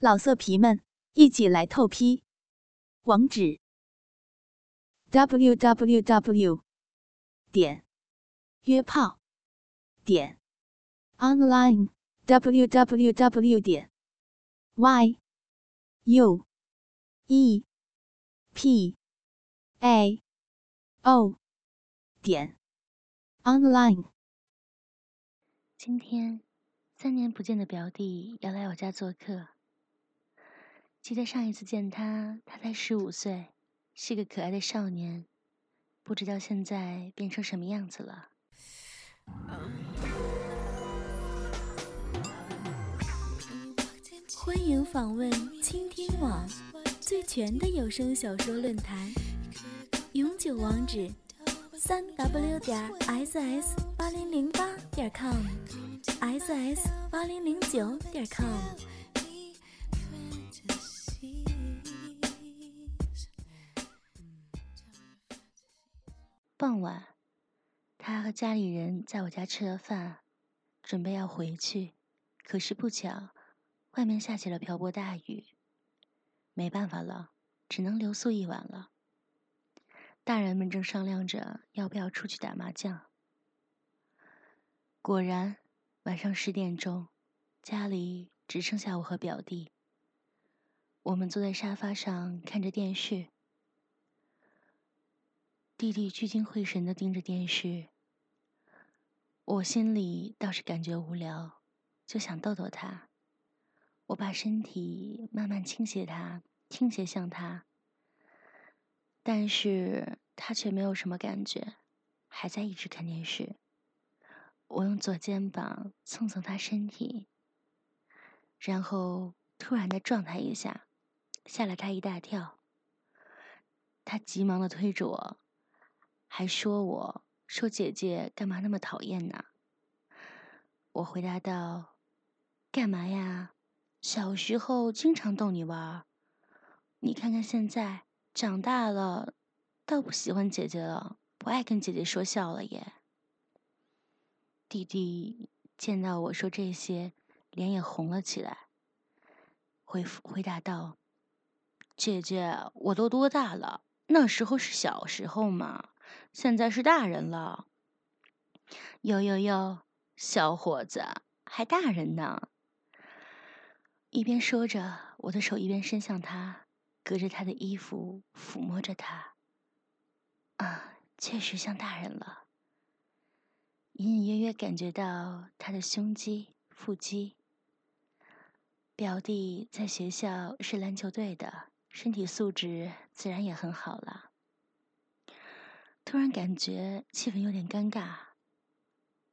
老色皮们，一起来透批！网址：w w w 点约炮点 online w w w 点 y u e p a o 点 online。今天，三年不见的表弟要来我家做客。记得上一次见他，他才十五岁，是个可爱的少年。不知道现在变成什么样子了。欢迎访问倾听网最全的有声小说论坛，永久网址：三 w 点 ss 八零零八点 com，ss 八零零九点 com。傍晚，他和家里人在我家吃了饭，准备要回去。可是不巧，外面下起了瓢泼大雨。没办法了，只能留宿一晚了。大人们正商量着要不要出去打麻将。果然，晚上十点钟，家里只剩下我和表弟。我们坐在沙发上看着电视。弟弟聚精会神的盯着电视，我心里倒是感觉无聊，就想逗逗他。我把身体慢慢倾斜他，倾斜向他，但是他却没有什么感觉，还在一直看电视。我用左肩膀蹭蹭他身体，然后突然的撞他一下，吓了他一大跳。他急忙的推着我。还说我说姐姐干嘛那么讨厌呢？我回答道：“干嘛呀？小时候经常逗你玩，你看看现在长大了，倒不喜欢姐姐了，不爱跟姐姐说笑了耶。”弟弟见到我说这些，脸也红了起来，回复回答道：“姐姐，我都多大了？那时候是小时候嘛。”现在是大人了，哟哟哟，小伙子还大人呢。一边说着，我的手一边伸向他，隔着他的衣服抚摸着他。啊，确实像大人了。隐隐约约感觉到他的胸肌、腹肌。表弟在学校是篮球队的，身体素质自然也很好了。突然感觉气氛有点尴尬，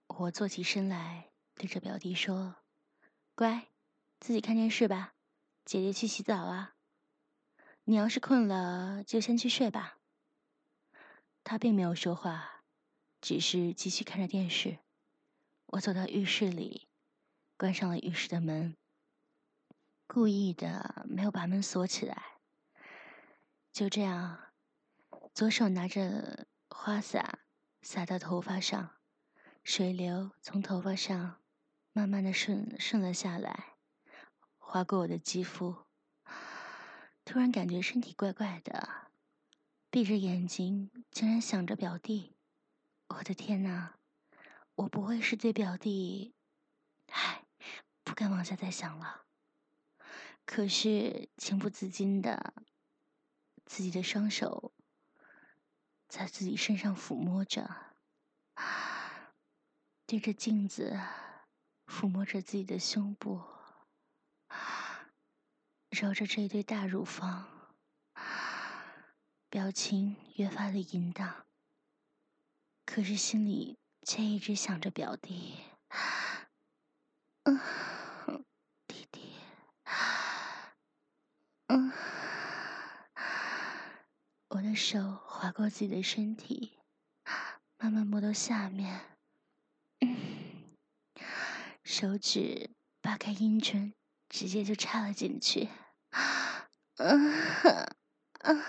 我坐起身来，对着表弟说：“乖，自己看电视吧，姐姐去洗澡啊。你要是困了，就先去睡吧。”他并没有说话，只是继续看着电视。我走到浴室里，关上了浴室的门，故意的没有把门锁起来。就这样，左手拿着。花洒洒到头发上，水流从头发上慢慢的顺顺了下来，划过我的肌肤。突然感觉身体怪怪的，闭着眼睛竟然想着表弟。我的天哪，我不会是对表弟……唉，不敢往下再想了。可是情不自禁的，自己的双手。在自己身上抚摸着，对着镜子抚摸着自己的胸部，揉着这对大乳房，表情越发的淫荡。可是心里却一直想着表弟，嗯，弟弟，嗯。我的手划过自己的身体，慢慢摸到下面，手指扒开阴唇，直接就插了进去。嗯，啊，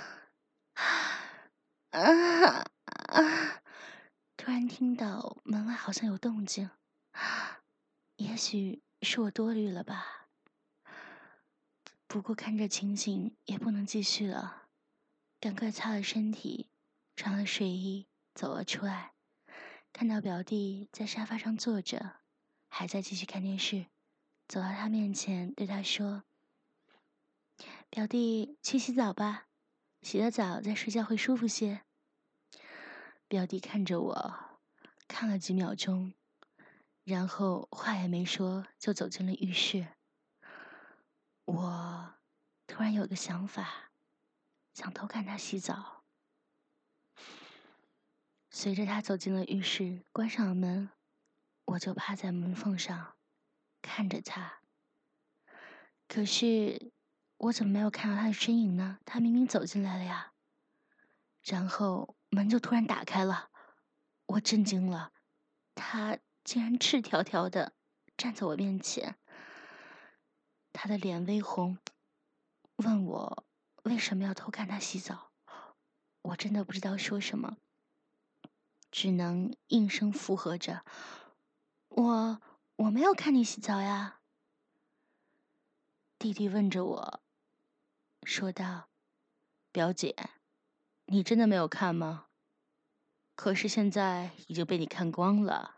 啊，啊！突然听到门外好像有动静，也许是我多虑了吧。不过看这情形也不能继续了，赶快擦了身体，穿了睡衣走了出来，看到表弟在沙发上坐着，还在继续看电视，走到他面前对他说：“表弟，去洗澡吧，洗了澡再睡觉会舒服些。”表弟看着我，看了几秒钟，然后话也没说就走进了浴室。我突然有个想法，想偷看他洗澡。随着他走进了浴室，关上了门，我就趴在门缝上看着他。可是我怎么没有看到他的身影呢？他明明走进来了呀。然后门就突然打开了，我震惊了，他竟然赤条条的站在我面前。他的脸微红，问我为什么要偷看他洗澡。我真的不知道说什么，只能应声附和着：“我我没有看你洗澡呀。”弟弟问着我，说道：“表姐，你真的没有看吗？可是现在已经被你看光了。”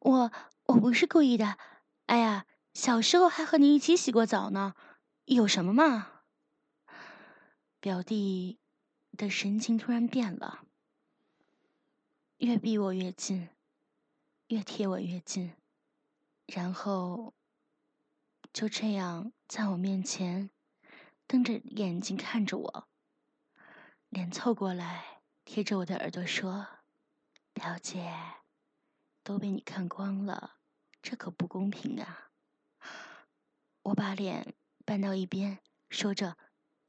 我我不是故意的，哎呀。小时候还和你一起洗过澡呢，有什么嘛？表弟的神情突然变了，越逼我越近，越贴我越近，然后就这样在我面前瞪着眼睛看着我，脸凑过来贴着我的耳朵说：“表姐，都被你看光了，这可不公平啊！”我把脸搬到一边，说着：“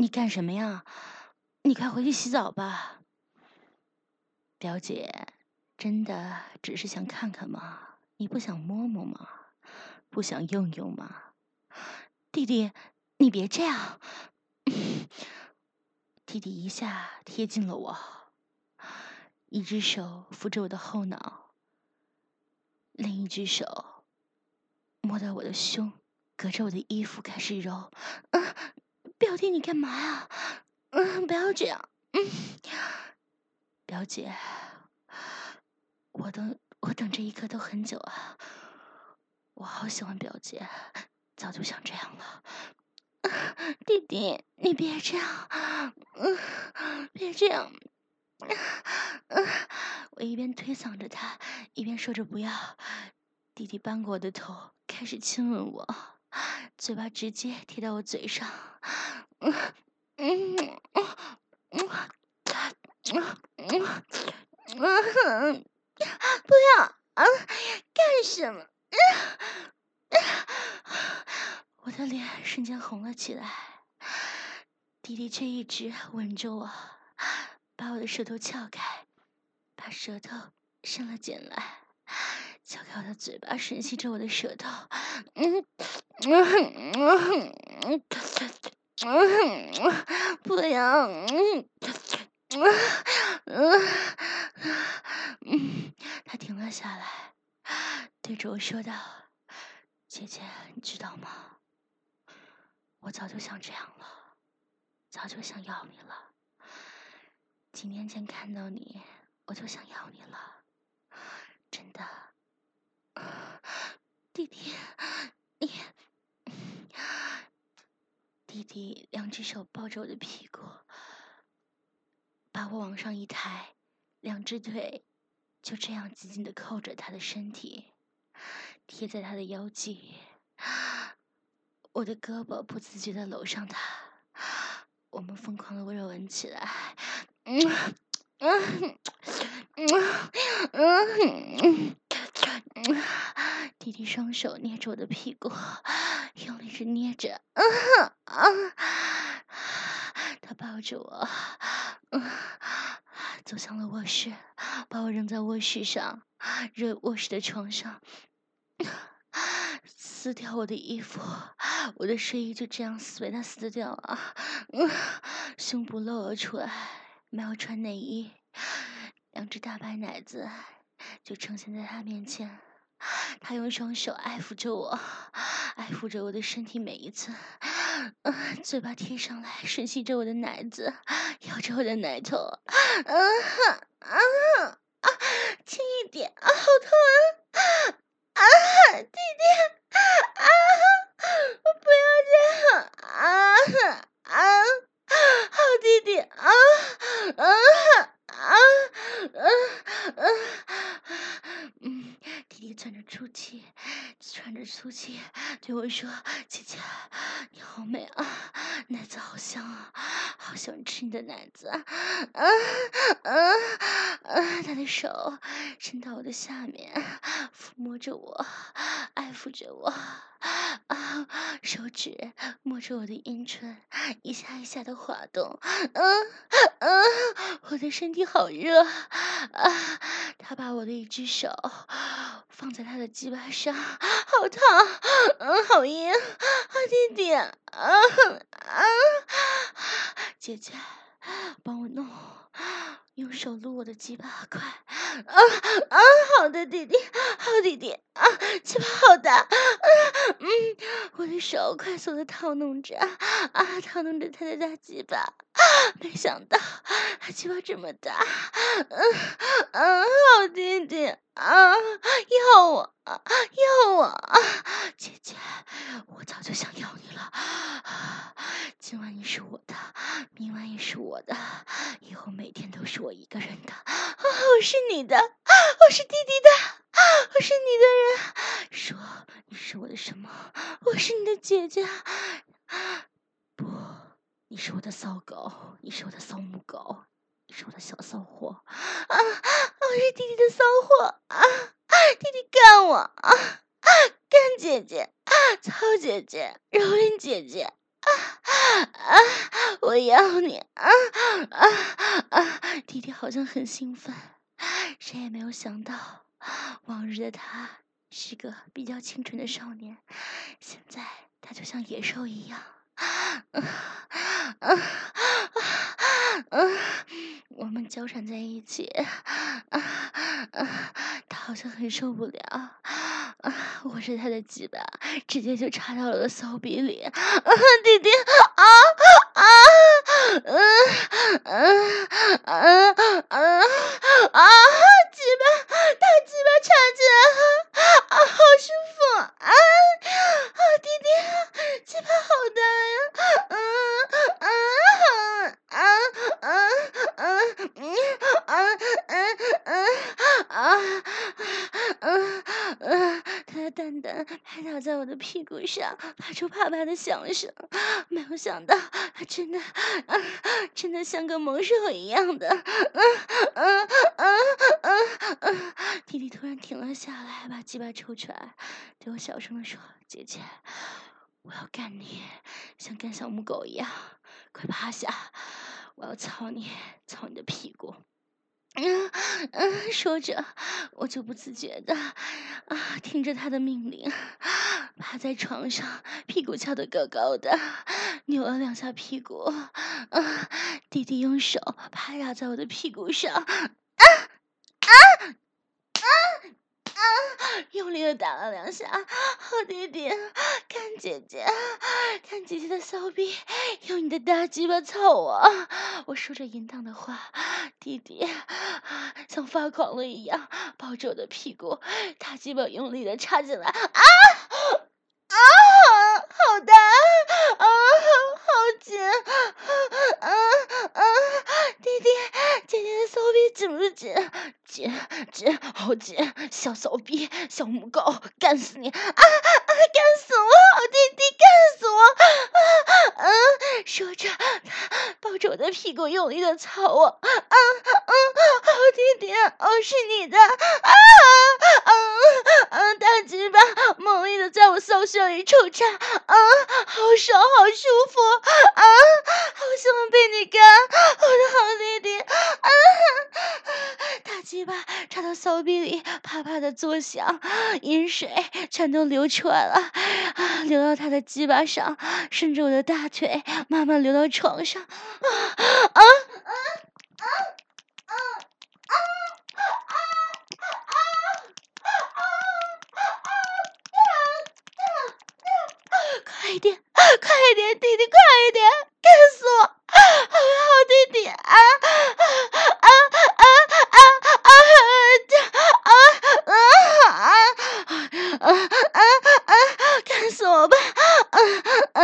你干什么呀？你快回去洗澡吧。”表姐，真的只是想看看吗？你不想摸摸吗？不想用用吗？弟弟，你别这样。弟弟一下贴近了我，一只手扶着我的后脑，另一只手摸到我的胸。隔着我的衣服开始揉，嗯，表弟你干嘛呀？嗯，不要这样，嗯，表姐，我等我等这一刻都很久啊，我好喜欢表姐，早就想这样了。弟弟，你别这样，嗯，别这样，我一边推搡着他，一边说着不要。弟弟扳过我的头，开始亲吻我。嘴巴直接贴到我嘴上，嗯嗯嗯嗯嗯，不要啊！干什么？我的脸瞬间红了起来，弟弟却一直吻着我，把我的舌头撬开，把舌头伸了进来。撬开我的嘴巴，吮吸着我的舌头，嗯，嗯嗯嗯，不要，嗯，嗯嗯，他停了下来，对着我说道：“姐姐，你知道吗？我早就想这样了，早就想要你了。几年前看到你，我就想要你了，真的。”弟弟，你，弟弟两只手抱着我的屁股，把我往上一抬，两只腿就这样紧紧的扣着他的身体，贴在他的腰际。我的胳膊不自觉的搂上他，我们疯狂的热吻起来。嗯嗯嗯嗯嗯。弟弟双手捏着我的屁股，用力着捏着，他抱着我，走向了卧室，把我扔在卧室上，热卧室的床上，撕掉我的衣服，我的睡衣就这样被他撕掉了，胸部露了出来，没有穿内衣，两只大白奶子就呈现在他面前。他用双手爱抚着我，爱抚着我的身体，每一寸，啊，嘴巴贴上来，吮吸着我的奶子，咬着我的奶头，嗯哼，啊啊，轻一点，啊，好痛啊！啊，弟弟，啊，我不要这样，啊啊，好弟弟，啊啊啊啊啊！嗯，弟弟喘着粗气，喘着粗气对我说：“姐姐，你好美啊，奶子好香啊，好想吃你的奶子。”啊啊啊！他的手伸到我的下面，抚摸着我，爱抚着我，手指摸着我的阴唇，一下一下的滑动。嗯嗯，我的身体好热啊！他把我的一只手放在他的鸡巴上，好烫，嗯，好硬，啊，弟弟，啊啊，姐姐，帮我弄，用手撸我的鸡巴，快，啊啊，好的，弟弟，好弟弟，啊，鸡巴好大，嗯，我的手快速的套弄着，啊，套弄着他的大鸡巴，没想到他鸡巴这么大，嗯嗯，好弟弟，啊，要我，要我，姐姐，我早就想要你了，今晚你是我的，明晚也是我的，以后每天都是我一个人的，我是你的，的我是弟弟的，我是你的人，说你是我的什么？我是你的姐姐，不，你是我的骚狗，你是我的骚母狗，你是我的小骚货，啊，我是弟弟的骚货，啊，弟弟干我，啊，干姐姐啊，操姐姐，蹂躏姐姐，啊啊，我要你，啊啊啊！弟弟好像很兴奋，谁也没有想到，往日的他是个比较清纯的少年，现在他就像野兽一样。我们交缠在一起，啊啊，他好像很受不了，啊，我是他的鸡巴，直接就插到了我的骚逼里，啊，弟弟，嗯嗯嗯嗯啊，在我的屁股上，发出啪啪的响声。没有想到，他真的，真的像个猛兽一样的。嗯嗯嗯嗯嗯，弟弟突然停了下来，把鸡巴抽出来，对我小声的说：“姐姐。”我要干你，像干小母狗一样，快趴下！我要操你，操你的屁股！嗯嗯，说着，我就不自觉的啊，听着他的命令，趴在床上，屁股翘得高高的，扭了两下屁股。啊，弟弟用手拍打在我的屁股上，啊啊啊！啊！用力的打了两下，好弟弟，看姐姐，看姐姐的骚逼，用你的大鸡巴操我！我说着淫荡的话，弟弟像发狂了一样抱着我的屁股，大鸡巴用力的插进来，啊啊！好大，啊，好紧，啊啊！弟弟，姐姐的骚逼紧不紧？紧紧，好紧！小骚逼，小母狗，干死你！啊啊！干死我！好弟弟，干死我！啊啊！说着，他抱着我的屁股用力的操我。啊啊！好弟弟，哦是你的！啊嗯嗯！大鸡巴猛烈的在我骚穴里抽插。啊，好爽，好舒服！啊，好喜欢被你干，我的好弟弟！啊，大鸡巴插到骚逼里，啪啪的作响，饮水全都流出来了，啊，流到他的鸡巴上，顺着我的大腿慢慢流到床上。啊啊啊啊啊快一点，弟弟，快一点，干死我！好弟弟啊啊啊啊啊啊！啊啊啊啊啊啊！干死我吧！啊啊啊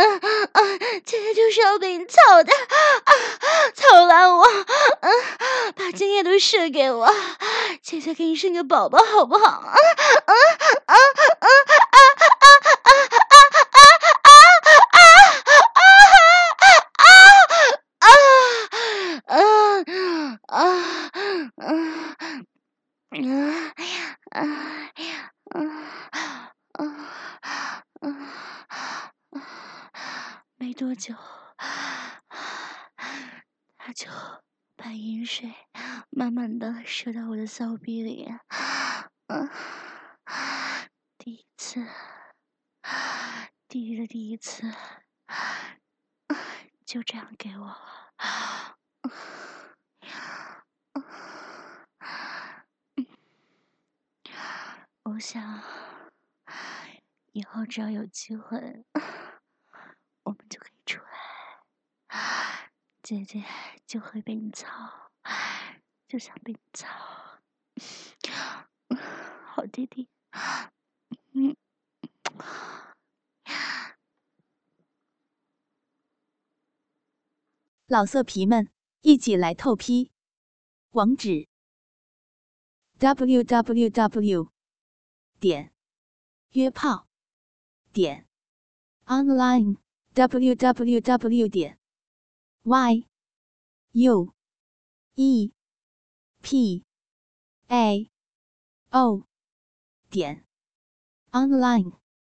啊！姐姐就是要给你操的，操烂我！啊，把精液都射给我，姐姐给你生个宝宝好不好？啊啊啊啊！骚逼里。嗯，第一次，第一的第一次，就这样给我了。我想，以后只要有机会。我们就可以出来，姐姐就会被你操，就想被你操，好弟弟，嗯，老色皮们一起来透批，网址。：w w w 点约炮。点 online。www 点 y u e p a o 点 online。